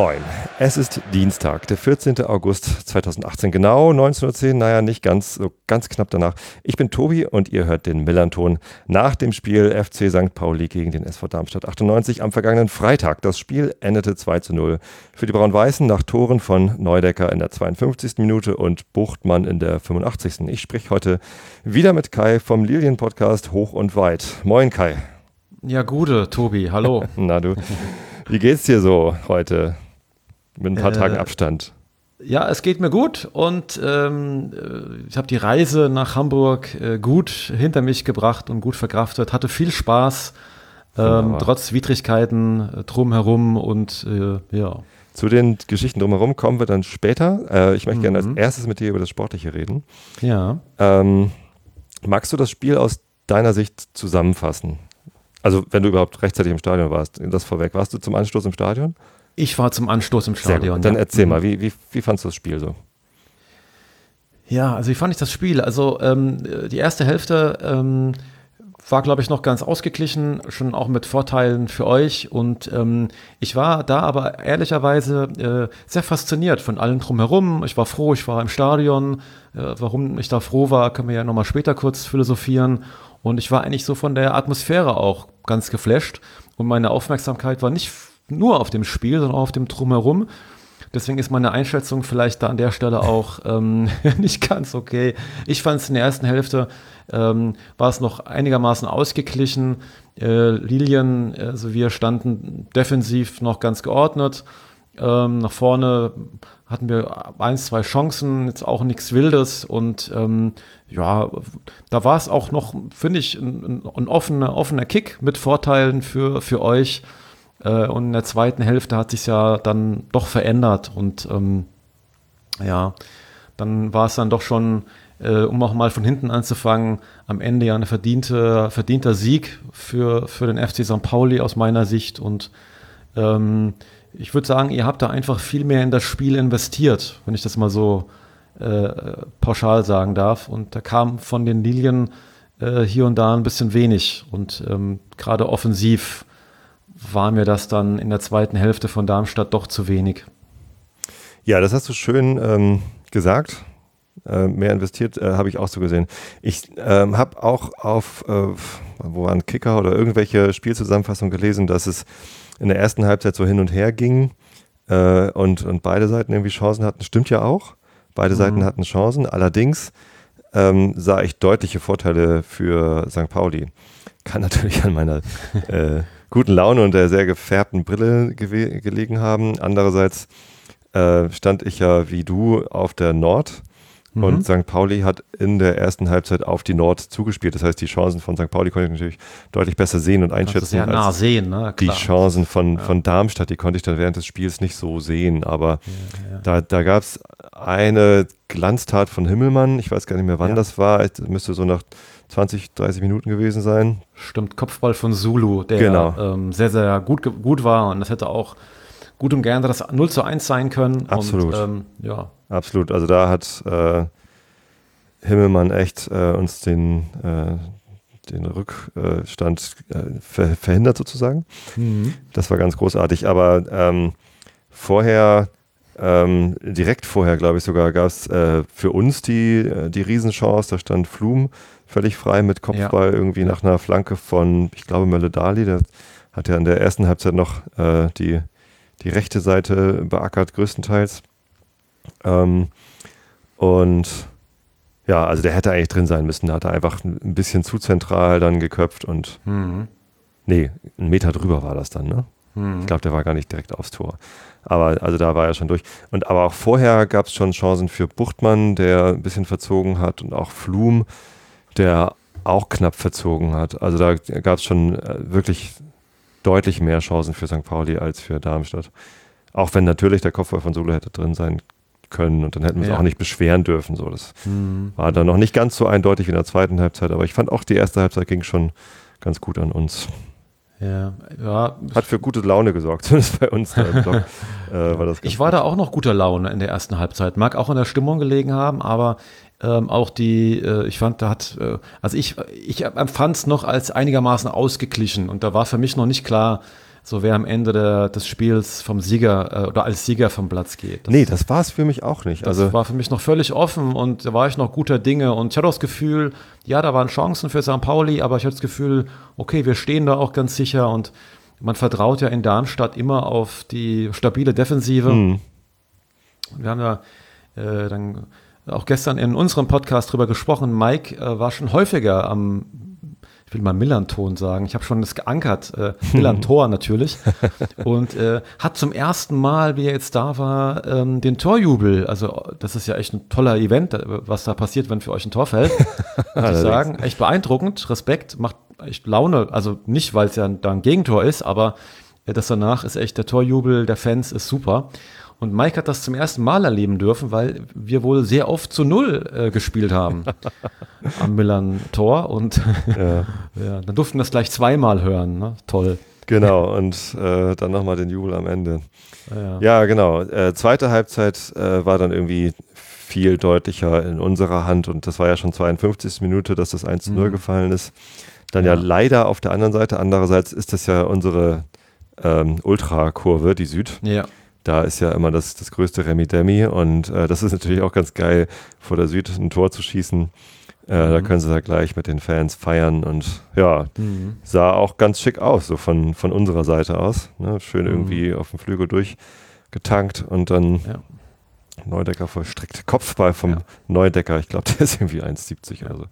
Moin, es ist Dienstag, der 14. August 2018, genau 19.10 Uhr, naja, nicht ganz, so ganz knapp danach. Ich bin Tobi und ihr hört den Millanton nach dem Spiel FC St. Pauli gegen den SV Darmstadt 98 am vergangenen Freitag. Das Spiel endete 2 zu 0 für die Braun-Weißen nach Toren von Neudecker in der 52. Minute und Buchtmann in der 85. Ich spreche heute wieder mit Kai vom Lilien-Podcast Hoch und Weit. Moin Kai. Ja, gute, Tobi, hallo. Na du. Wie geht's dir so heute? Mit ein paar äh, Tagen Abstand. Ja, es geht mir gut und ähm, äh, ich habe die Reise nach Hamburg äh, gut hinter mich gebracht und gut verkraftet, hatte viel Spaß, ähm, trotz Widrigkeiten äh, drumherum und äh, ja. Zu den Geschichten drumherum kommen wir dann später. Äh, ich möchte mhm. gerne als erstes mit dir über das Sportliche reden. Ja. Ähm, magst du das Spiel aus deiner Sicht zusammenfassen? Also, wenn du überhaupt rechtzeitig im Stadion warst, das vorweg. Warst du zum Anstoß im Stadion? Ich war zum Anstoß im Stadion. Dann ja. erzähl mhm. mal, wie, wie, wie fandest du das Spiel so? Ja, also wie fand ich das Spiel? Also ähm, die erste Hälfte ähm, war, glaube ich, noch ganz ausgeglichen, schon auch mit Vorteilen für euch. Und ähm, ich war da aber ehrlicherweise äh, sehr fasziniert von allem drumherum. Ich war froh, ich war im Stadion. Äh, warum ich da froh war, können wir ja nochmal später kurz philosophieren. Und ich war eigentlich so von der Atmosphäre auch ganz geflasht. Und meine Aufmerksamkeit war nicht nur auf dem Spiel, sondern auch auf dem Drumherum. Deswegen ist meine Einschätzung vielleicht da an der Stelle auch ähm, nicht ganz okay. Ich fand es in der ersten Hälfte ähm, war es noch einigermaßen ausgeglichen. Äh, Lilien, also wir standen defensiv noch ganz geordnet. Ähm, nach vorne hatten wir ein, zwei Chancen, jetzt auch nichts Wildes und ähm, ja, da war es auch noch, finde ich, ein, ein, offener, offener Kick mit Vorteilen für, für euch. Äh, und in der zweiten Hälfte hat sich ja dann doch verändert und ähm, ja, dann war es dann doch schon, äh, um auch mal von hinten anzufangen, am Ende ja ein verdiente, verdienter Sieg für, für den FC St. Pauli aus meiner Sicht und ähm, ich würde sagen, ihr habt da einfach viel mehr in das Spiel investiert, wenn ich das mal so äh, pauschal sagen darf. Und da kam von den Lilien äh, hier und da ein bisschen wenig. Und ähm, gerade offensiv war mir das dann in der zweiten Hälfte von Darmstadt doch zu wenig. Ja, das hast du schön ähm, gesagt. Äh, mehr investiert äh, habe ich auch so gesehen. Ich ähm, habe auch auf, äh, wo waren Kicker oder irgendwelche Spielzusammenfassungen gelesen, dass es in der ersten Halbzeit so hin und her ging äh, und, und beide Seiten irgendwie Chancen hatten. Stimmt ja auch. Beide mhm. Seiten hatten Chancen. Allerdings ähm, sah ich deutliche Vorteile für St. Pauli. Kann natürlich an meiner äh, guten Laune und der sehr gefärbten Brille gelegen haben. Andererseits äh, stand ich ja wie du auf der Nord Mhm. Und St. Pauli hat in der ersten Halbzeit auf die Nord zugespielt. Das heißt, die Chancen von St. Pauli konnte ich natürlich deutlich besser sehen und einschätzen. Das ja nah sehen, ne? Die Chancen von, ja. von Darmstadt, die konnte ich dann während des Spiels nicht so sehen. Aber ja, ja. da, da gab es eine Glanztat von Himmelmann. Ich weiß gar nicht mehr, wann das war. Das müsste so nach 20, 30 Minuten gewesen sein. Stimmt, Kopfball von Zulu, der genau. ähm, sehr, sehr gut, gut war. Und das hätte auch gut und gerne das 0 zu 1 sein können. Absolut. Und, ähm, ja. Absolut. Also da hat äh, Himmelmann echt äh, uns den, äh, den Rückstand äh, ver verhindert sozusagen. Mhm. Das war ganz großartig. Aber ähm, vorher, ähm, direkt vorher, glaube ich sogar, gab es äh, für uns die, äh, die Riesenchance. Da stand Flum völlig frei mit Kopfball ja. irgendwie nach einer Flanke von, ich glaube, Mölle Dali. Der hat ja in der ersten Halbzeit noch die die rechte Seite beackert, größtenteils. Ähm, und ja, also der hätte eigentlich drin sein müssen. Da hat er einfach ein bisschen zu zentral dann geköpft und mhm. nee, einen Meter drüber war das dann, ne? Mhm. Ich glaube, der war gar nicht direkt aufs Tor. Aber also da war er schon durch. Und aber auch vorher gab es schon Chancen für Buchtmann, der ein bisschen verzogen hat und auch Flum, der auch knapp verzogen hat. Also da gab es schon äh, wirklich deutlich mehr Chancen für St. Pauli als für Darmstadt. Auch wenn natürlich der Kopfball von Solo hätte drin sein können und dann hätten wir ja. es auch nicht beschweren dürfen. So, das mhm. war dann noch nicht ganz so eindeutig wie in der zweiten Halbzeit, aber ich fand auch die erste Halbzeit ging schon ganz gut an uns. Ja, ja. Hat für gute Laune gesorgt, zumindest bei uns da im Blog. äh, war das ich war da auch noch guter Laune in der ersten Halbzeit. Mag auch in der Stimmung gelegen haben, aber ähm, auch die, äh, ich fand, da hat, äh, also ich, ich empfand es noch als einigermaßen ausgeglichen und da war für mich noch nicht klar, so wer am Ende der, des Spiels vom Sieger äh, oder als Sieger vom Platz geht. Das, nee, das war es für mich auch nicht. Das also, war für mich noch völlig offen und da war ich noch guter Dinge und ich hatte das Gefühl, ja, da waren Chancen für St. Pauli, aber ich hatte das Gefühl, okay, wir stehen da auch ganz sicher und man vertraut ja in Darmstadt immer auf die stabile Defensive. Mhm. Wir haben ja äh, dann auch gestern in unserem Podcast drüber gesprochen. Mike äh, war schon häufiger am ich will mal Millanton sagen, ich habe schon das geankert, äh, Millantor natürlich, und äh, hat zum ersten Mal, wie er jetzt da war, ähm, den Torjubel, also das ist ja echt ein toller Event, was da passiert, wenn für euch ein Tor fällt, muss ich sagen, echt beeindruckend, Respekt, macht echt Laune, also nicht, weil es ja da ein Gegentor ist, aber äh, das danach ist echt, der Torjubel der Fans ist super. Und Mike hat das zum ersten Mal erleben dürfen, weil wir wohl sehr oft zu Null äh, gespielt haben am Millern Tor. Und ja. ja, dann durften wir das gleich zweimal hören. Ne? Toll. Genau, und äh, dann nochmal den Jubel am Ende. Ja, ja genau. Äh, zweite Halbzeit äh, war dann irgendwie viel deutlicher in unserer Hand und das war ja schon 52. Minute, dass das 1 zu 0 mhm. gefallen ist. Dann ja. ja. leider auf der anderen Seite. Andererseits ist das ja unsere ähm, Ultrakurve, die Süd. Ja da ist ja immer das, das größte Remi-Demi und äh, das ist natürlich auch ganz geil, vor der Süd ein Tor zu schießen. Äh, mhm. Da können sie da gleich mit den Fans feiern und ja, mhm. sah auch ganz schick aus, so von, von unserer Seite aus. Ne? Schön mhm. irgendwie auf dem Flügel durchgetankt und dann ja. Neudecker vollstreckt. Kopfball vom ja. Neudecker, ich glaube, der ist irgendwie 1,70 oder so.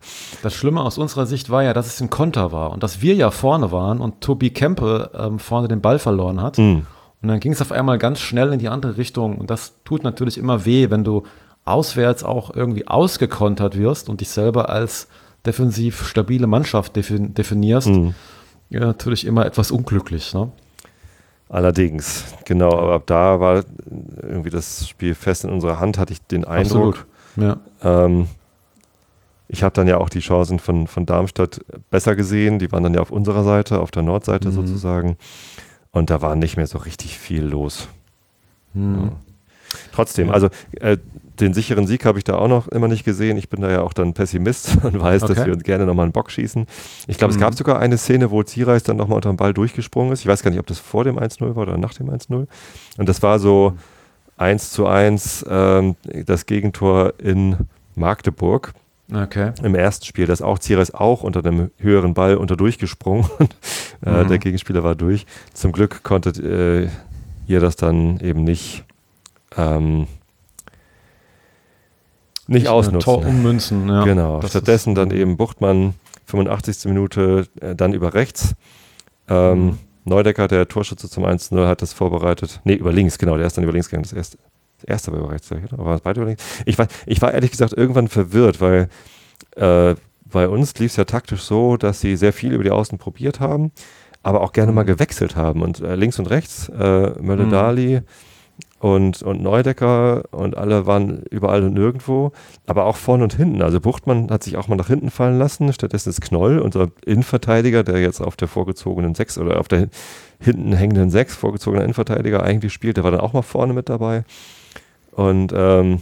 Das Schlimme aus unserer Sicht war ja, dass es ein Konter war und dass wir ja vorne waren und Tobi Kempe ähm, vorne den Ball verloren hat. Mhm. Und dann ging es auf einmal ganz schnell in die andere Richtung. Und das tut natürlich immer weh, wenn du auswärts auch irgendwie ausgekontert wirst und dich selber als defensiv stabile Mannschaft defin definierst. Mhm. Ja, natürlich immer etwas unglücklich. Ne? Allerdings, genau. Aber ab da war irgendwie das Spiel fest in unserer Hand, hatte ich den Eindruck. Absolut. Ja. Ähm, ich habe dann ja auch die Chancen von, von Darmstadt besser gesehen. Die waren dann ja auf unserer Seite, auf der Nordseite mhm. sozusagen. Und da war nicht mehr so richtig viel los. Hm. Ja. Trotzdem, also äh, den sicheren Sieg habe ich da auch noch immer nicht gesehen. Ich bin da ja auch dann Pessimist und weiß, okay. dass wir uns gerne nochmal einen Bock schießen. Ich glaube, mhm. es gab sogar eine Szene, wo Zierreis dann nochmal unter den Ball durchgesprungen ist. Ich weiß gar nicht, ob das vor dem 1-0 war oder nach dem 1-0. Und das war so 1 zu 1 ähm, das Gegentor in Magdeburg. Okay. Im ersten Spiel, das auch Zierer ist auch unter dem höheren Ball unter durchgesprungen. äh, mhm. Der Gegenspieler war durch. Zum Glück konntet äh, ihr das dann eben nicht, ähm, nicht, nicht ausnutzen. Tor ummünzen, ja. Genau. Das Stattdessen dann eben Buchtmann, 85. Minute, äh, dann über rechts. Ähm, mhm. Neudecker, der Torschütze zum 1-0, hat das vorbereitet. Nee, über links, genau, der ist dann über links gegangen. Das erste, das erste war über rechts, oder war es beide über links? Ich war, ich war ehrlich gesagt irgendwann verwirrt, weil äh, bei uns lief es ja taktisch so, dass sie sehr viel über die Außen probiert haben, aber auch gerne mal mhm. gewechselt haben. Und äh, links und rechts, äh, Mölle-Dali mhm. und, und Neudecker und alle waren überall und nirgendwo, aber auch vorne und hinten. Also Buchtmann hat sich auch mal nach hinten fallen lassen, stattdessen ist Knoll, unser Innenverteidiger, der jetzt auf der vorgezogenen Sechs oder auf der hinten hängenden Sechs, vorgezogener Innenverteidiger eigentlich spielt, der war dann auch mal vorne mit dabei. Und ähm,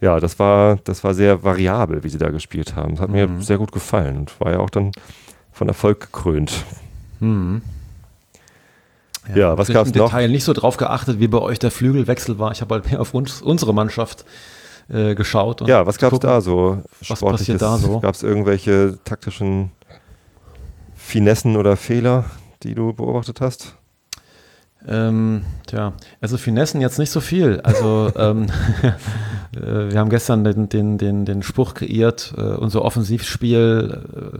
ja, das war, das war sehr variabel, wie sie da gespielt haben. Das hat mhm. mir sehr gut gefallen und war ja auch dann von Erfolg gekrönt. Mhm. Ja, ja was gab es noch? Detail nicht so drauf geachtet, wie bei euch der Flügelwechsel war. Ich habe halt mehr auf uns, unsere Mannschaft äh, geschaut. ja, was gab es da so? Was passiert da so? Gab es irgendwelche taktischen Finessen oder Fehler, die du beobachtet hast? Ähm, tja, also Finessen jetzt nicht so viel. Also ähm, äh, wir haben gestern den, den, den, den Spruch kreiert, äh, unser Offensivspiel äh,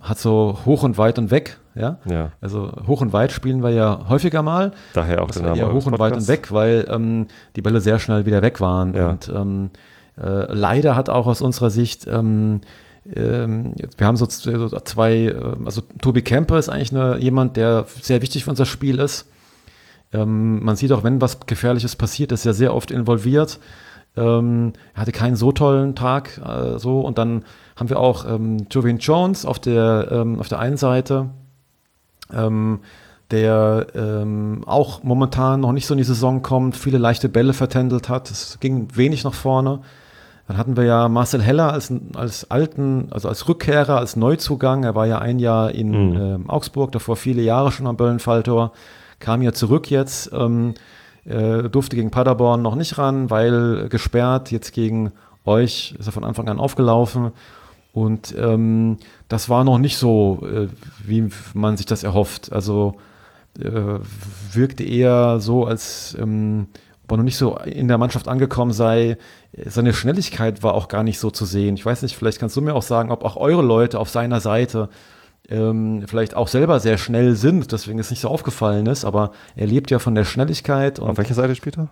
hat so hoch und weit und weg. Ja? ja. Also hoch und weit spielen wir ja häufiger mal. Daher auch der Name. hoch und weit und weg, weil ähm, die Bälle sehr schnell wieder weg waren. Ja. Und ähm, äh, leider hat auch aus unserer Sicht ähm, ähm, wir haben so zwei, äh, also Tobi Kemper ist eigentlich eine, jemand, der sehr wichtig für unser Spiel ist. Ähm, man sieht auch, wenn was Gefährliches passiert, ist er sehr oft involviert. Ähm, er hatte keinen so tollen Tag äh, so und dann haben wir auch ähm, Jovian Jones auf der, ähm, auf der einen Seite, ähm, der ähm, auch momentan noch nicht so in die Saison kommt, viele leichte Bälle vertändelt hat. Es ging wenig nach vorne. Dann hatten wir ja Marcel Heller als, als alten, also als Rückkehrer, als Neuzugang. Er war ja ein Jahr in mhm. ähm, Augsburg, davor viele Jahre schon am Böllenfalltor, kam ja zurück jetzt, ähm, äh, durfte gegen Paderborn noch nicht ran, weil gesperrt, jetzt gegen euch ist er von Anfang an aufgelaufen. Und ähm, das war noch nicht so, äh, wie man sich das erhofft. Also äh, wirkte eher so, als ähm, ob er noch nicht so in der Mannschaft angekommen sei. Seine Schnelligkeit war auch gar nicht so zu sehen. Ich weiß nicht, vielleicht kannst du mir auch sagen, ob auch eure Leute auf seiner Seite ähm, vielleicht auch selber sehr schnell sind, deswegen ist nicht so aufgefallen ist, aber er lebt ja von der Schnelligkeit. auf welcher Seite spielt er?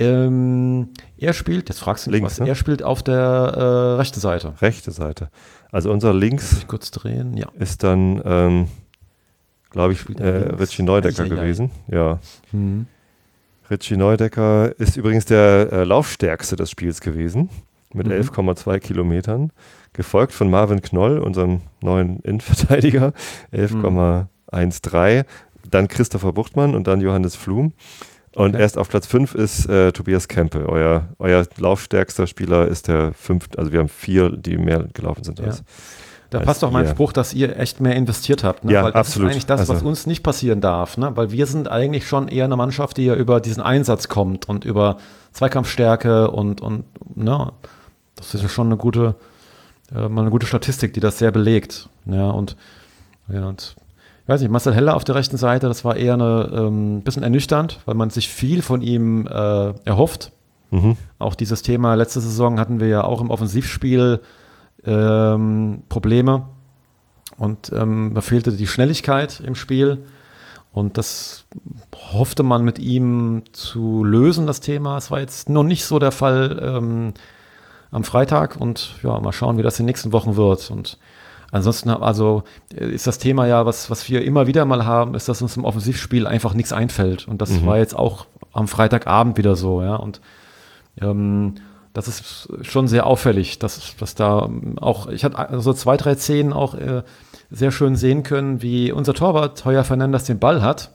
Ähm, er spielt, jetzt fragst du mich links, was, ne? er spielt auf der äh, rechten Seite. Rechte Seite. Also unser links kurz drehen, ja. ist dann, ähm, glaube ich, äh, Richie Neudecker ja, gewesen. Ja. Mhm. Richie Neudecker ist übrigens der äh, Laufstärkste des Spiels gewesen mit mhm. 11,2 Kilometern, gefolgt von Marvin Knoll, unserem neuen Innenverteidiger, 11,13. Mhm. Dann Christopher Buchtmann und dann Johannes Flum. Und okay. erst auf Platz 5 ist äh, Tobias Kempe. Euer, euer laufstärkster Spieler ist der fünfte. Also wir haben vier, die mehr gelaufen sind als. Ja. Da passt doch mein ihr. Spruch, dass ihr echt mehr investiert habt. Ne? Ja, Weil das absolut. ist eigentlich das, also, was uns nicht passieren darf. Ne? Weil wir sind eigentlich schon eher eine Mannschaft, die ja über diesen Einsatz kommt und über Zweikampfstärke und, und ne? das ist ja schon eine gute, äh, mal eine gute Statistik, die das sehr belegt. Ja, und, ja, und ich weiß nicht, Marcel Heller auf der rechten Seite, das war eher ein ähm, bisschen ernüchternd, weil man sich viel von ihm äh, erhofft. Mhm. Auch dieses Thema letzte Saison hatten wir ja auch im Offensivspiel ähm, Probleme und ähm, da fehlte die Schnelligkeit im Spiel. Und das hoffte man mit ihm zu lösen, das Thema. Es war jetzt noch nicht so der Fall ähm, am Freitag und ja, mal schauen, wie das in den nächsten Wochen wird. Und ansonsten, also ist das Thema ja, was, was wir immer wieder mal haben, ist, dass uns im Offensivspiel einfach nichts einfällt. Und das mhm. war jetzt auch am Freitagabend wieder so, ja. Und ähm, das ist schon sehr auffällig, dass, dass da auch, ich hatte also zwei, drei Szenen auch äh, sehr schön sehen können, wie unser Torwart Heuer Fernandes den Ball hat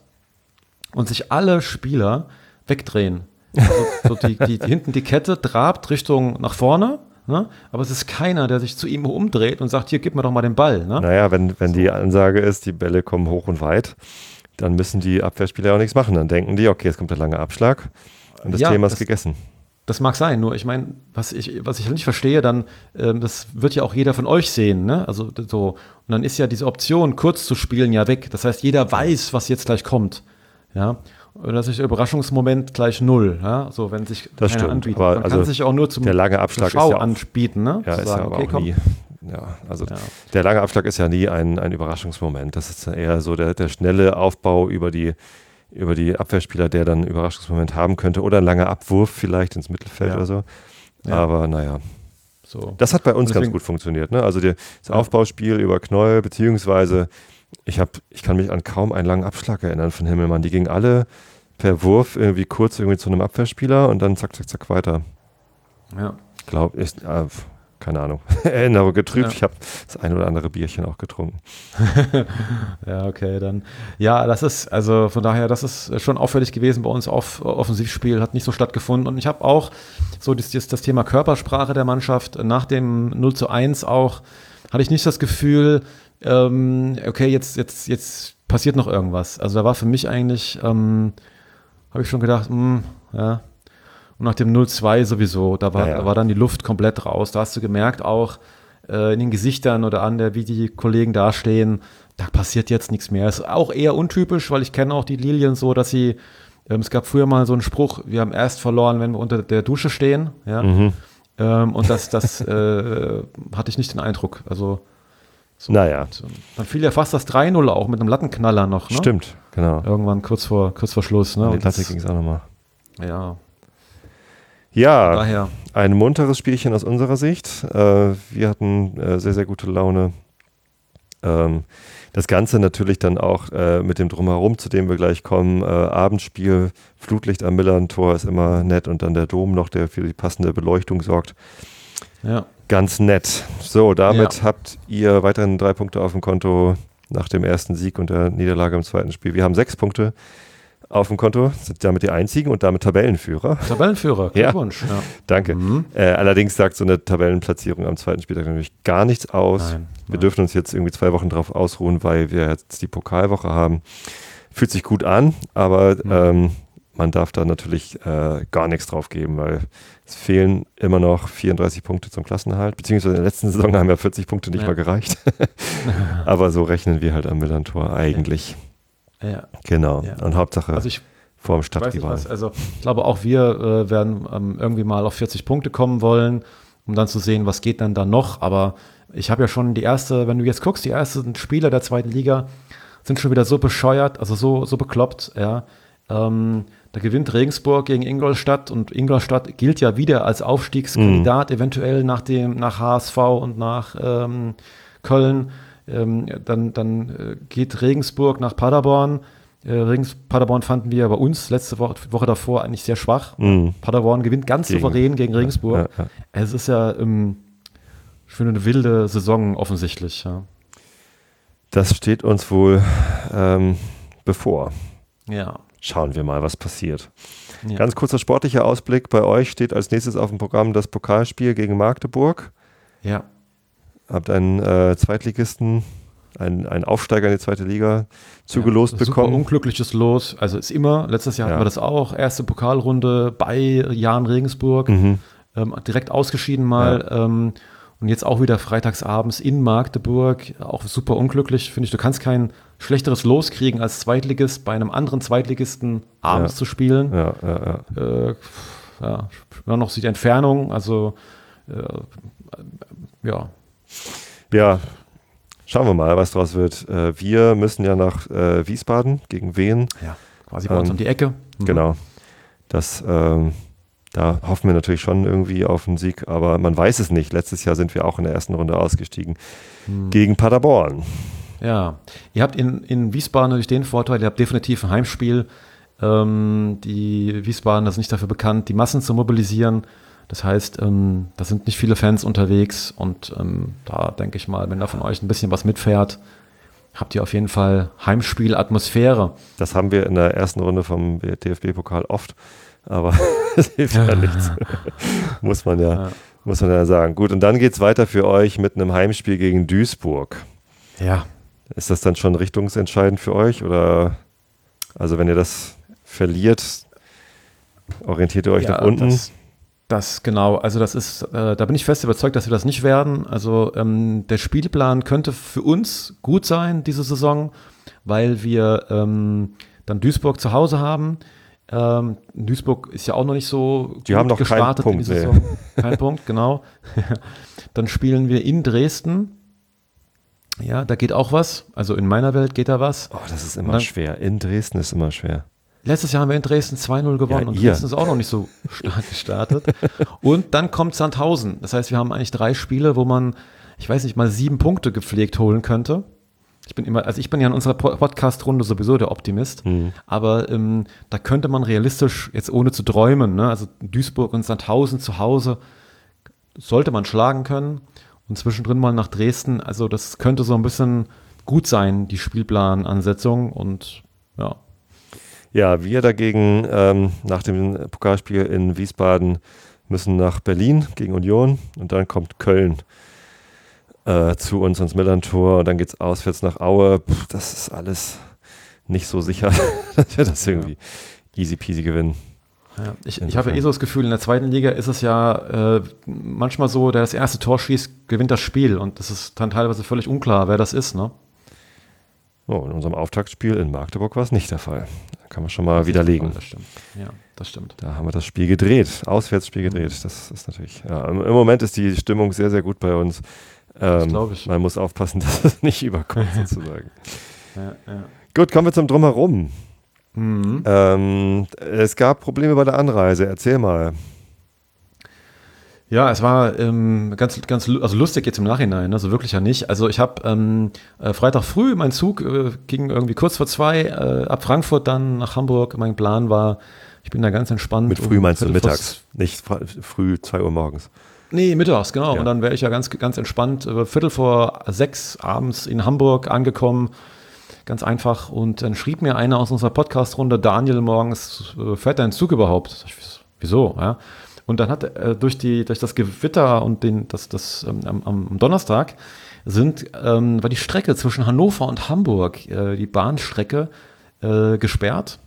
und sich alle Spieler wegdrehen. Also, so die, die, die, hinten die Kette trabt Richtung nach vorne, ne? aber es ist keiner, der sich zu ihm umdreht und sagt, hier, gib mir doch mal den Ball. Ne? Naja, wenn, wenn die Ansage ist, die Bälle kommen hoch und weit, dann müssen die Abwehrspieler auch nichts machen. Dann denken die, okay, jetzt kommt der lange Abschlag und das ja, Thema ist das, gegessen. Das mag sein, nur ich meine, was ich, was ich halt nicht verstehe, dann, ähm, das wird ja auch jeder von euch sehen, ne? Also so, und dann ist ja diese Option, kurz zu spielen, ja weg. Das heißt, jeder weiß, was jetzt gleich kommt. Ja. Und das ist der Überraschungsmoment gleich null, ja? So, wenn sich das stimmt, anbietet. Man also kann sich auch nur zum der lange Abschlag Schau ist ja auch, anbieten, ne? Ja, ist sagen, ja aber okay, auch nie. Ja, also ja. der lange Abschlag ist ja nie ein, ein Überraschungsmoment. Das ist eher so der, der schnelle Aufbau über die über die Abwehrspieler, der dann einen Überraschungsmoment haben könnte oder ein langer Abwurf vielleicht ins Mittelfeld ja. oder so. Ja. Aber naja. So. Das hat bei uns Deswegen, ganz gut funktioniert. Ne? Also die, das. Aufbauspiel über Knoll, beziehungsweise ich, hab, ich kann mich an kaum einen langen Abschlag erinnern von Himmelmann. Die gingen alle per Wurf irgendwie kurz irgendwie zu einem Abwehrspieler und dann zack, zack, zack weiter. Ja. Glaub ich, äh, keine Ahnung, Erinnerung getrübt. Ja. Ich habe das ein oder andere Bierchen auch getrunken. ja, okay, dann. Ja, das ist, also von daher, das ist schon auffällig gewesen bei uns auf Offensivspiel, hat nicht so stattgefunden. Und ich habe auch so das, das, das Thema Körpersprache der Mannschaft nach dem 0 zu 1 auch, hatte ich nicht das Gefühl, ähm, okay, jetzt, jetzt, jetzt passiert noch irgendwas. Also da war für mich eigentlich, ähm, habe ich schon gedacht, mh, hm, ja, und nach dem 0-2 sowieso, da war, ja, ja. da war dann die Luft komplett raus. Da hast du gemerkt auch äh, in den Gesichtern oder an der, wie die Kollegen dastehen, da passiert jetzt nichts mehr. Ist auch eher untypisch, weil ich kenne auch die Lilien so, dass sie, ähm, es gab früher mal so einen Spruch, wir haben erst verloren, wenn wir unter der Dusche stehen. Ja? Mhm. Ähm, und das, das äh, hatte ich nicht den Eindruck. Also so. Naja. Und, dann fiel ja fast das 3-0 auch mit einem Lattenknaller noch. Ne? Stimmt, genau. Irgendwann kurz vor, kurz vor Schluss. Ne? die Latte ging es auch nochmal. Ja, ja, Daher. ein munteres Spielchen aus unserer Sicht. Äh, wir hatten äh, sehr, sehr gute Laune. Ähm, das Ganze natürlich dann auch äh, mit dem Drumherum, zu dem wir gleich kommen. Äh, Abendspiel, Flutlicht am Millern-Tor ist immer nett und dann der Dom noch, der für die passende Beleuchtung sorgt. Ja. Ganz nett. So, damit ja. habt ihr weiterhin drei Punkte auf dem Konto. nach dem ersten Sieg und der Niederlage im zweiten Spiel. Wir haben sechs Punkte auf dem Konto, sind damit die einzigen und damit Tabellenführer. Tabellenführer, Glückwunsch. Ja. Ja. Danke. Mhm. Äh, allerdings sagt so eine Tabellenplatzierung am zweiten Spieltag natürlich gar nichts aus. Nein, wir nein. dürfen uns jetzt irgendwie zwei Wochen drauf ausruhen, weil wir jetzt die Pokalwoche haben. Fühlt sich gut an, aber mhm. ähm, man darf da natürlich äh, gar nichts drauf geben, weil es fehlen immer noch 34 Punkte zum Klassenerhalt, beziehungsweise in der letzten Saison haben ja 40 Punkte nicht ja. mal gereicht. aber so rechnen wir halt am Millantor eigentlich. Ja. Ja. Genau. Ja. Und Hauptsache also ich, vor dem Stadtrivalen. Also ich glaube auch wir äh, werden ähm, irgendwie mal auf 40 Punkte kommen wollen, um dann zu sehen, was geht dann da noch. Aber ich habe ja schon die erste, wenn du jetzt guckst, die ersten Spieler der zweiten Liga sind schon wieder so bescheuert, also so, so bekloppt, ja. Ähm, da gewinnt Regensburg gegen Ingolstadt und Ingolstadt gilt ja wieder als Aufstiegskandidat, mm. eventuell nach dem, nach HSV und nach ähm, Köln. Ähm, dann dann äh, geht Regensburg nach Paderborn. Äh, Regens Paderborn fanden wir bei uns letzte Woche, Woche davor eigentlich sehr schwach. Mhm. Paderborn gewinnt ganz gegen, souverän gegen Regensburg. Ja, ja. Es ist ja ähm, für eine wilde Saison offensichtlich. Das steht uns wohl ähm, bevor. Ja. Schauen wir mal, was passiert. Ja. Ganz kurzer sportlicher Ausblick. Bei euch steht als nächstes auf dem Programm das Pokalspiel gegen Magdeburg. Ja habt einen äh, Zweitligisten, einen, einen Aufsteiger in die zweite Liga zugelost ja, bekommen. Super unglückliches Los. Also ist immer, letztes Jahr hatten wir das auch, erste Pokalrunde bei Jan Regensburg, mhm. ähm, direkt ausgeschieden mal. Ja. Ähm, und jetzt auch wieder freitagsabends in Magdeburg, auch super unglücklich, finde ich. Du kannst kein schlechteres Los kriegen als Zweitligist bei einem anderen Zweitligisten abends zu spielen. Ja, ja, ja. Äh, ja, noch die Entfernung, also äh, ja, ja, schauen wir mal, was draus wird. Äh, wir müssen ja nach äh, Wiesbaden gegen Wien. Ja, quasi bei uns um die Ecke. Mhm. Genau. Das, ähm, da hoffen wir natürlich schon irgendwie auf einen Sieg, aber man weiß es nicht. Letztes Jahr sind wir auch in der ersten Runde ausgestiegen mhm. gegen Paderborn. Ja, ihr habt in, in Wiesbaden natürlich den Vorteil, ihr habt definitiv ein Heimspiel. Ähm, die Wiesbadener sind nicht dafür bekannt, die Massen zu mobilisieren. Das heißt, ähm, da sind nicht viele Fans unterwegs und ähm, da denke ich mal, wenn da von euch ein bisschen was mitfährt, habt ihr auf jeden Fall Heimspielatmosphäre. Das haben wir in der ersten Runde vom DFB-Pokal oft, aber es hilft ja nichts. muss, man ja, ja, muss man ja sagen. Gut, und dann geht es weiter für euch mit einem Heimspiel gegen Duisburg. Ja. Ist das dann schon richtungsentscheidend für euch oder also wenn ihr das verliert, orientiert ihr euch ja, nach unten? Das, das genau, also das ist, äh, da bin ich fest überzeugt, dass wir das nicht werden. Also ähm, der Spielplan könnte für uns gut sein diese Saison, weil wir ähm, dann Duisburg zu Hause haben. Ähm, Duisburg ist ja auch noch nicht so Die haben noch gestartet keinen Punkt, in die Saison. Nee. Kein Punkt, genau. dann spielen wir in Dresden. Ja, da geht auch was. Also in meiner Welt geht da was. Oh, das ist immer dann, schwer. In Dresden ist immer schwer. Letztes Jahr haben wir in Dresden 2-0 gewonnen ja, und Dresden ist auch noch nicht so stark gestartet. und dann kommt Sandhausen. Das heißt, wir haben eigentlich drei Spiele, wo man, ich weiß nicht, mal sieben Punkte gepflegt holen könnte. Ich bin immer, also ich bin ja in unserer Podcast-Runde sowieso der Optimist, mhm. aber ähm, da könnte man realistisch, jetzt ohne zu träumen, ne, also Duisburg und Sandhausen zu Hause, sollte man schlagen können und zwischendrin mal nach Dresden. Also das könnte so ein bisschen gut sein, die Spielplanansetzung und ja, ja, wir dagegen ähm, nach dem Pokalspiel in Wiesbaden müssen nach Berlin gegen Union und dann kommt Köln äh, zu uns ans Millantor und dann geht es auswärts nach Aue. Puh, das ist alles nicht so sicher, dass wir das irgendwie easy peasy gewinnen. Ja, ich, ich habe eh so das Gefühl, in der zweiten Liga ist es ja äh, manchmal so, der das erste Tor schießt, gewinnt das Spiel und das ist dann teilweise völlig unklar, wer das ist. Ne? Oh, in unserem Auftaktspiel in Magdeburg war es nicht der Fall. Da kann man schon mal das widerlegen. Das stimmt. Ja, das stimmt. Da haben wir das Spiel gedreht, Auswärtsspiel gedreht. Mhm. Das ist natürlich, ja, im, Moment ist die Stimmung sehr, sehr gut bei uns. Ähm, glaube ich. Man muss aufpassen, dass es nicht überkommt, sozusagen. Ja, ja. Gut, kommen wir zum Drumherum. Mhm. Ähm, es gab Probleme bei der Anreise. Erzähl mal. Ja, es war ähm, ganz, ganz also lustig jetzt im Nachhinein, also wirklich ja nicht. Also ich habe ähm, äh, Freitag früh, mein Zug äh, ging irgendwie kurz vor zwei äh, ab Frankfurt dann nach Hamburg. Mein Plan war, ich bin da ganz entspannt. Mit früh um meinst du mittags, nicht früh zwei Uhr morgens. Nee, mittags, genau. Ja. Und dann wäre ich ja ganz, ganz entspannt, äh, Viertel vor sechs abends in Hamburg angekommen. Ganz einfach. Und dann schrieb mir einer aus unserer Podcast-Runde, Daniel, morgens, äh, fährt dein Zug überhaupt? Ich, Wieso? Ja. Und dann hat äh, durch, die, durch das Gewitter und den, das, das ähm, am, am Donnerstag sind, ähm, war die Strecke zwischen Hannover und Hamburg, äh, die Bahnstrecke, äh, gesperrt.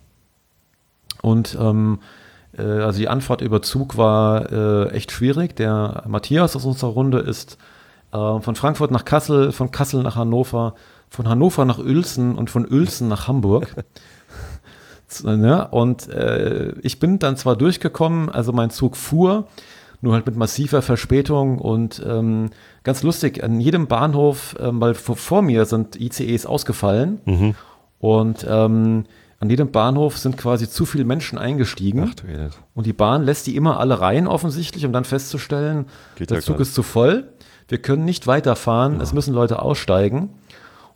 Und ähm, äh, also die Anfahrt über Zug war äh, echt schwierig. Der Matthias aus unserer Runde ist äh, von Frankfurt nach Kassel, von Kassel nach Hannover, von Hannover nach Uelzen und von Uelzen nach Hamburg. Ne? Und äh, ich bin dann zwar durchgekommen, also mein Zug fuhr, nur halt mit massiver Verspätung und ähm, ganz lustig, an jedem Bahnhof, ähm, weil vor, vor, mir sind ICEs ausgefallen mhm. und ähm, an jedem Bahnhof sind quasi zu viele Menschen eingestiegen. Ach, und die Bahn lässt die immer alle rein offensichtlich, um dann festzustellen, Geht der Zug ist zu voll. Wir können nicht weiterfahren, ja. es müssen Leute aussteigen.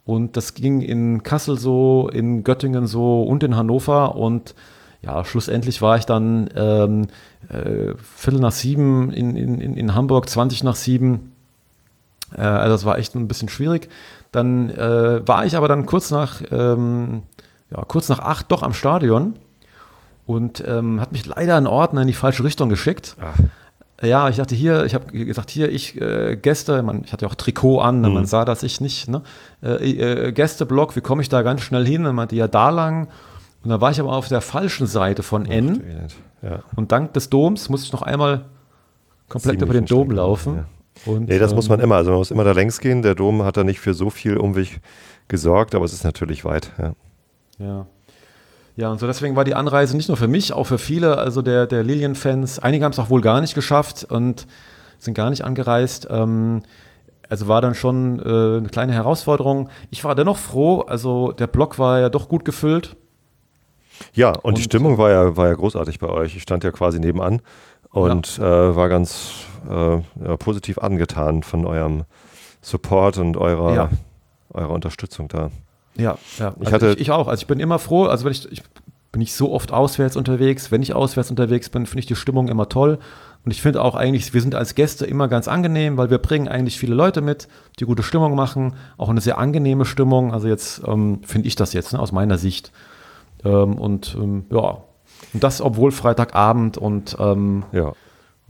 Und das ging in Kassel so, in Göttingen so und in Hannover. Und ja, schlussendlich war ich dann ähm, äh, Viertel nach sieben in, in, in Hamburg, 20 nach sieben. Äh, also das war echt ein bisschen schwierig. Dann äh, war ich aber dann kurz nach, ähm, ja, kurz nach acht doch am Stadion und ähm, hat mich leider ein Ordner in die falsche Richtung geschickt. Ach. Ja, ich dachte hier, ich habe gesagt, hier, ich äh, Gäste, man, ich hatte ja auch Trikot an, ne, mhm. man sah das ich nicht, ne? Äh, äh, Gästeblock, wie komme ich da ganz schnell hin? Dann meinte ja da lang. Und dann war ich aber auf der falschen Seite von N. Ja. Und dank des Doms musste ich noch einmal komplett Ziemlich über den Dom laufen. Ja. Und, nee, das ähm, muss man immer, also man muss immer da längs gehen. Der Dom hat da nicht für so viel Umweg gesorgt, aber es ist natürlich weit. Ja. Ja. Ja, und so deswegen war die Anreise nicht nur für mich, auch für viele, also der, der Lilien-Fans. Einige haben es auch wohl gar nicht geschafft und sind gar nicht angereist. Ähm, also war dann schon äh, eine kleine Herausforderung. Ich war dennoch froh, also der Block war ja doch gut gefüllt. Ja, und, und die Stimmung war ja, war ja großartig bei euch. Ich stand ja quasi nebenan und ja. äh, war ganz äh, ja, positiv angetan von eurem Support und eurer, ja. eurer Unterstützung da. Ja, ja. Ich, also hatte ich, ich, auch. Also ich bin immer froh, also wenn ich, ich bin nicht so oft auswärts unterwegs. Wenn ich auswärts unterwegs bin, finde ich die Stimmung immer toll. Und ich finde auch eigentlich, wir sind als Gäste immer ganz angenehm, weil wir bringen eigentlich viele Leute mit, die gute Stimmung machen, auch eine sehr angenehme Stimmung. Also jetzt ähm, finde ich das jetzt ne, aus meiner Sicht. Ähm, und ähm, ja, und das obwohl Freitagabend und ähm, ja.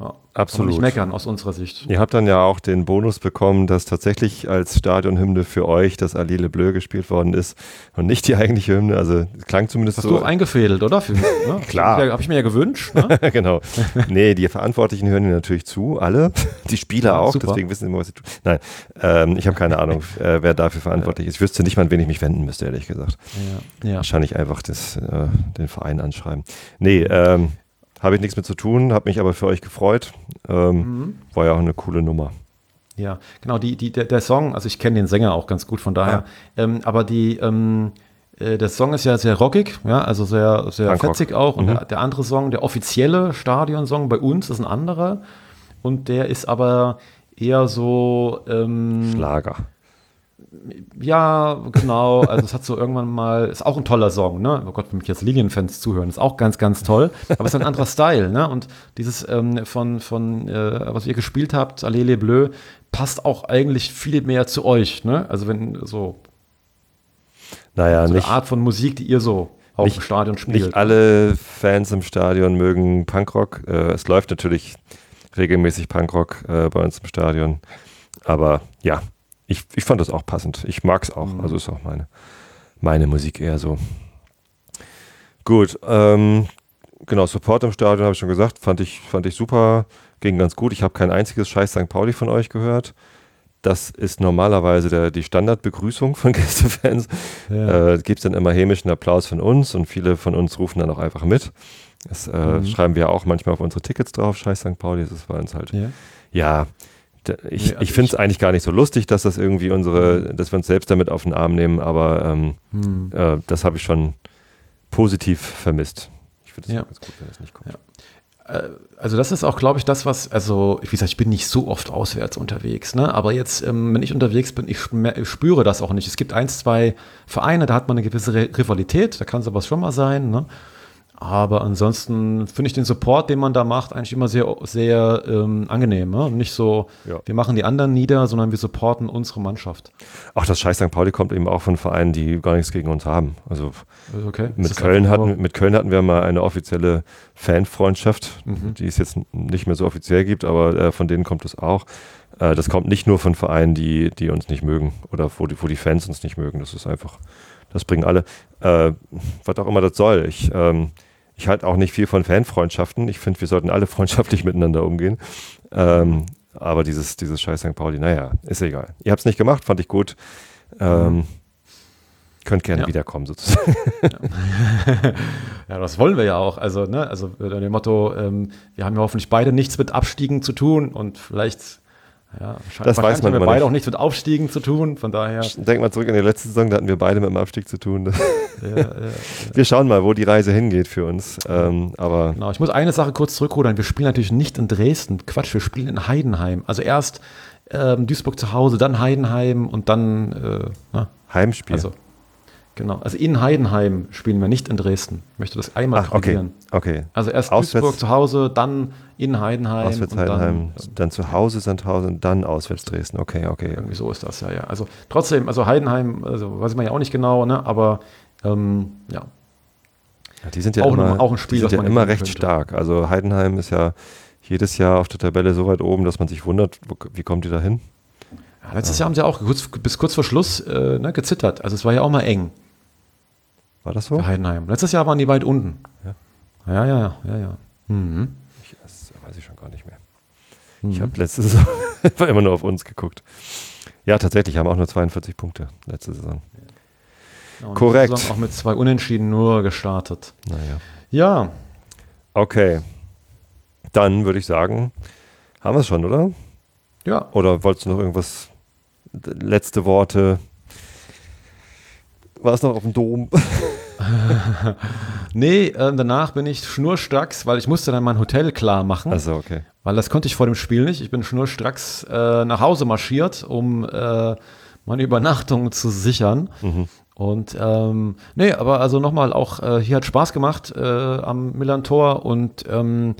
Ja, Absolut. nicht meckern aus unserer Sicht. Ihr habt dann ja auch den Bonus bekommen, dass tatsächlich als Stadionhymne für euch das Alile Bleu gespielt worden ist und nicht die eigentliche Hymne. Also klang zumindest Hast so. Hast du eingefädelt, oder? Für, ne? Klar. Habe ich mir ja gewünscht. Ne? genau. Nee, die Verantwortlichen hören dir natürlich zu, alle. Die Spieler auch, Super. deswegen wissen sie immer, was sie tun. Nein, ähm, ich habe keine Ahnung, äh, wer dafür verantwortlich ist. Ich wüsste nicht mal, an wen ich mich wenden müsste, ehrlich gesagt. Ja. Ja. Wahrscheinlich einfach das, äh, den Verein anschreiben. Nee, ähm, habe ich nichts mit zu tun, habe mich aber für euch gefreut. Ähm, mhm. War ja auch eine coole Nummer. Ja, genau, die, die, der, der Song, also ich kenne den Sänger auch ganz gut, von daher. Ja. Ähm, aber die, ähm, äh, der Song ist ja sehr rockig, ja, also sehr, sehr fetzig auch. Und mhm. der, der, andere Song, der offizielle Stadionsong bei uns ist ein anderer. Und der ist aber eher so ähm, Schlager. Ja, genau. Also es hat so irgendwann mal, ist auch ein toller Song, ne? Oh Gott, wenn mich jetzt Lilienfans zuhören, ist auch ganz, ganz toll. Aber es ist ein anderer Style, ne? Und dieses ähm, von, von äh, was ihr gespielt habt, Allele Bleu, passt auch eigentlich viel mehr zu euch, ne? Also wenn so, naja, so nicht, eine Art von Musik, die ihr so auch nicht, im Stadion spielt. Nicht alle Fans im Stadion mögen Punkrock. Äh, es läuft natürlich regelmäßig Punkrock äh, bei uns im Stadion. Aber ja, ich, ich fand das auch passend. Ich mag es auch. Mhm. Also ist auch meine, meine Musik eher so. Gut, ähm, genau, Support im Stadion habe ich schon gesagt, fand ich, fand ich super, ging ganz gut. Ich habe kein einziges Scheiß St. Pauli von euch gehört. Das ist normalerweise der, die Standardbegrüßung von Gästefans. Ja. Äh, Gibt es dann immer hämischen Applaus von uns und viele von uns rufen dann auch einfach mit. Das äh, mhm. schreiben wir auch manchmal auf unsere Tickets drauf, Scheiß St. Pauli. Das war uns halt, ja, ja ich, nee, also ich finde es eigentlich gar nicht so lustig, dass das irgendwie unsere, hm. dass wir uns selbst damit auf den Arm nehmen, aber ähm, hm. äh, das habe ich schon positiv vermisst. Ich finde es ja. ganz gut, wenn das nicht kommt. Ja. Äh, also das ist auch, glaube ich, das, was, also wie gesagt, ich bin nicht so oft auswärts unterwegs, ne? aber jetzt, ähm, wenn ich unterwegs bin, ich, ich, spüre das auch nicht. Es gibt ein, zwei Vereine, da hat man eine gewisse Rivalität, da kann sowas schon mal sein, ne? Aber ansonsten finde ich den Support, den man da macht, eigentlich immer sehr, sehr ähm, angenehm. Ne? Nicht so, Ja. wir machen die anderen nieder, sondern wir supporten unsere Mannschaft. Auch das Scheiß St. Pauli kommt eben auch von Vereinen, die gar nichts gegen uns haben. Also Ist Okay. mit Köln, hatten, mit Köln hatten wir mal eine offizielle Fanfreundschaft, Mhm. die es jetzt nicht mehr so offiziell gibt, aber äh, von denen kommt es auch. Äh, das kommt nicht nur von Vereinen, die, die uns nicht mögen oder wo die, wo die Fans uns nicht mögen. Das ist einfach, das bringen alle. Äh, was auch immer das soll. Ich, ähm, ich halte auch nicht viel von Fanfreundschaften. Ich finde, wir sollten alle freundschaftlich miteinander umgehen. Ähm, aber dieses, dieses Scheiß St. Pauli, naja, ist egal. Ihr habt es nicht gemacht, fand ich gut. Ähm, Könnt gerne Ja. wiederkommen, sozusagen. Ja, das wollen wir ja auch. Also, ne, also dem Motto, ähm, wir haben ja hoffentlich beide nichts mit Abstiegen zu tun und vielleicht, ja, Das weiß man immer beide nicht. auch nichts mit Aufstiegen zu tun. Von daher, Denk mal zurück an die letzte Saison, da hatten wir beide mit dem Abstieg zu tun. ja, ja, Wir schauen mal, wo die Reise hingeht für uns. Ähm, aber Genau, ich muss eine Sache kurz zurückrudern. Wir spielen natürlich nicht in Dresden. Quatsch, wir spielen in Heidenheim. Also erst ähm, Duisburg zu Hause, dann Heidenheim und dann, äh, na, Heimspiel. also, genau. Also in Heidenheim spielen wir, nicht in Dresden. Ich möchte das einmal Ach, okay. korrigieren. Okay. Also erst Auswärts- Duisburg zu Hause, dann in Heidenheim. Auswärts und Heidenheim, Dann, dann, zu Hause Sandhausen, dann auswärts Dresden. Okay, okay. irgendwie so ist das, ja, ja. Also trotzdem, also Heidenheim, also weiß man ja auch nicht genau, ne, aber ähm, ja. Ja, die sind ja Auch immer, ein- auch ein Spiel, die sind ja immer recht könnte. stark. Also Heidenheim ist ja jedes Jahr auf der Tabelle so weit oben, dass man sich wundert, wo, wie kommt die da hin? ja letztes Jahr haben sie auch kurz, bis kurz vor Schluss äh, ne, gezittert. Also es war ja auch mal eng. War das so? Für Heidenheim. Letztes Jahr waren die weit unten. Ja. Ja, ja, ja, ja. Mhm. Ich, das weiß ich schon gar nicht mehr. Mhm. Ich habe letzte Saison immer nur auf uns geguckt. Ja, tatsächlich, haben auch nur 42 Punkte letzte Saison. Ja, korrekt. Saison Auch mit zwei Unentschieden nur gestartet. Naja. Ja, Okay. Dann würde ich sagen, haben wir es schon, oder? ja. Oder wolltest du noch irgendwas? Letzte Worte. War es noch auf dem Dom? Nee, äh, danach bin ich schnurstracks, weil ich musste dann mein Hotel klar machen. Also okay. Weil das konnte ich vor dem Spiel nicht. Ich bin schnurstracks äh, nach Hause marschiert, um äh, meine Übernachtung zu sichern. Mhm. Und ähm, nee, aber also nochmal, auch äh, hier hat Spaß gemacht äh, am Millantor und ähm,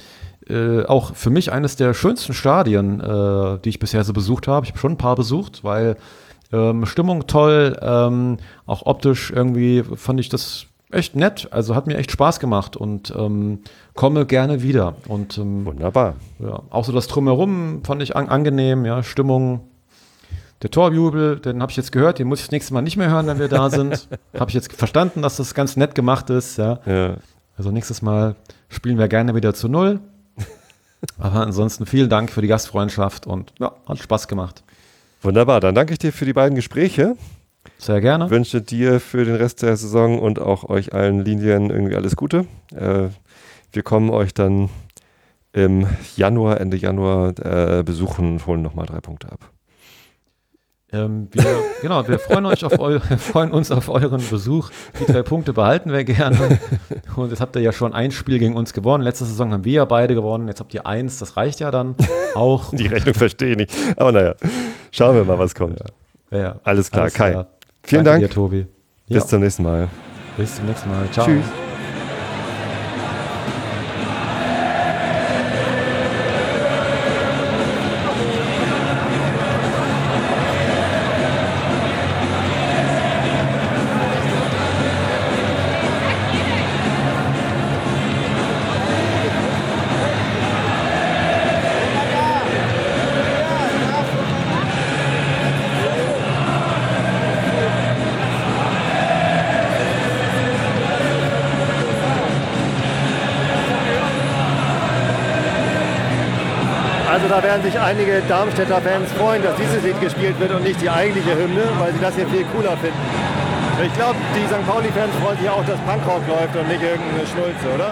äh, auch für mich eines der schönsten Stadien, äh, die ich bisher so besucht habe. Ich habe schon ein paar besucht, weil ähm, Stimmung toll, ähm, auch optisch irgendwie fand ich das echt nett. Also hat mir echt Spaß gemacht und ähm, komme gerne wieder. Und ähm, Wunderbar. ja, auch so das Drumherum fand ich an, angenehm, ja, Stimmung. Der Torjubel, den habe ich jetzt gehört, den muss ich das nächste Mal nicht mehr hören, wenn wir da sind. habe ich jetzt verstanden, dass das ganz nett gemacht ist, ja. Ja. Also nächstes Mal spielen wir gerne wieder zu null. Aber ansonsten vielen Dank für die Gastfreundschaft und ja, hat Spaß gemacht. Wunderbar. Dann danke ich dir für die beiden Gespräche. Sehr gerne. Wünsche dir für den Rest der Saison und auch euch allen Linien irgendwie alles Gute. Äh, wir kommen euch dann im Januar, Ende Januar äh, besuchen und holen nochmal drei Punkte ab. Ähm, wir, genau, wir freuen, euch auf eu freuen uns auf euren Besuch. Die drei Punkte behalten wir gerne. Und jetzt habt ihr ja schon ein Spiel gegen uns gewonnen. Letzte Saison haben wir ja beide gewonnen. Jetzt habt ihr eins. Das reicht ja dann auch. Die Rechnung verstehe ich nicht. Aber naja, schauen wir mal, was kommt. Ja, Alles klar, Kai. klar. Vielen Danke Dank. dir, Tobi. Bis Ja, zum nächsten Mal. bis zum nächsten Mal. Ciao. Tschüss. Werden sich einige Darmstädter Fans freuen, dass dieses Lied gespielt wird und nicht die eigentliche Hymne, weil sie das hier viel cooler finden. Ich glaube, die St. Pauli-Fans freuen sich auch, dass Punkrock läuft und nicht irgendeine Schnulze, oder?